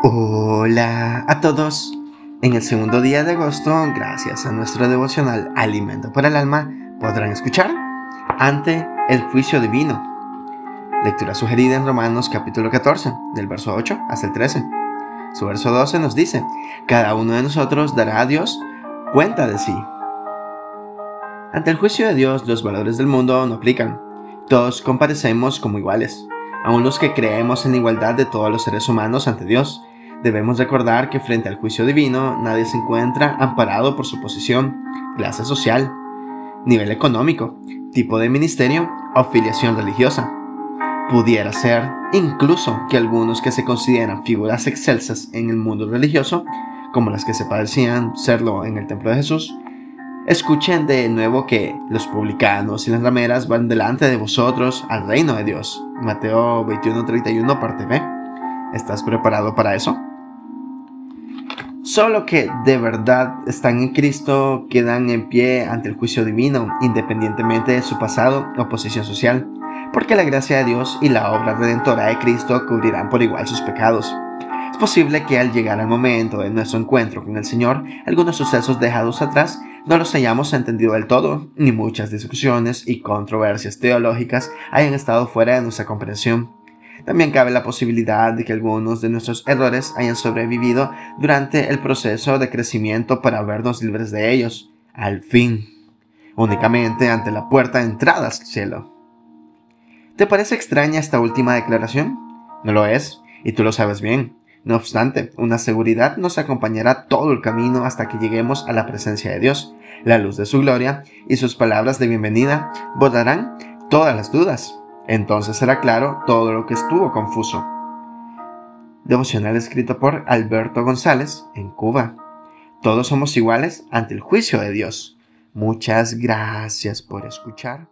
Hola a todos. En el segundo día de agosto, gracias a nuestro devocional Alimento para el Alma, podrán escuchar ante el juicio divino. Lectura sugerida en Romanos capítulo 14, del verso 8 hasta el 13. Su verso 12 nos dice, cada uno de nosotros dará a Dios cuenta de sí. Ante el juicio de Dios, los valores del mundo no aplican. Todos comparecemos como iguales, aun los que creemos en igualdad de todos los seres humanos ante Dios Debemos recordar que frente al juicio divino nadie se encuentra amparado por su posición, clase social, nivel económico, tipo de ministerio o filiación religiosa. Pudiera ser incluso que algunos que se consideran figuras excelsas en el mundo religioso, como las que se parecían serlo en el templo de Jesús, escuchen de nuevo que los publicanos y las rameras van delante de vosotros al reino de Dios. Mateo 21:31 parte B. ¿Estás preparado para eso? Solo que de verdad están en Cristo quedan en pie ante el juicio divino, independientemente de su pasado o posición social, porque la gracia de Dios y la obra redentora de Cristo cubrirán por igual sus pecados. Es posible que al llegar al momento de nuestro encuentro con el Señor, algunos sucesos dejados atrás no los hayamos entendido del todo, ni muchas discusiones y controversias teológicas hayan estado fuera de nuestra comprensión. También cabe la posibilidad de que algunos de nuestros errores hayan sobrevivido durante el proceso de crecimiento para vernos libres de ellos, al fin, únicamente ante la puerta de entrada al cielo. ¿Te parece extraña esta última declaración? No lo es, y tú lo sabes bien. No obstante, una seguridad nos acompañará todo el camino hasta que lleguemos a la presencia de Dios. La luz de su gloria y sus palabras de bienvenida borrarán todas las dudas. Entonces será claro todo lo que estuvo confuso. Devocional escrito por Alberto González en Cuba. Todos somos iguales ante el juicio de Dios. Muchas gracias por escuchar.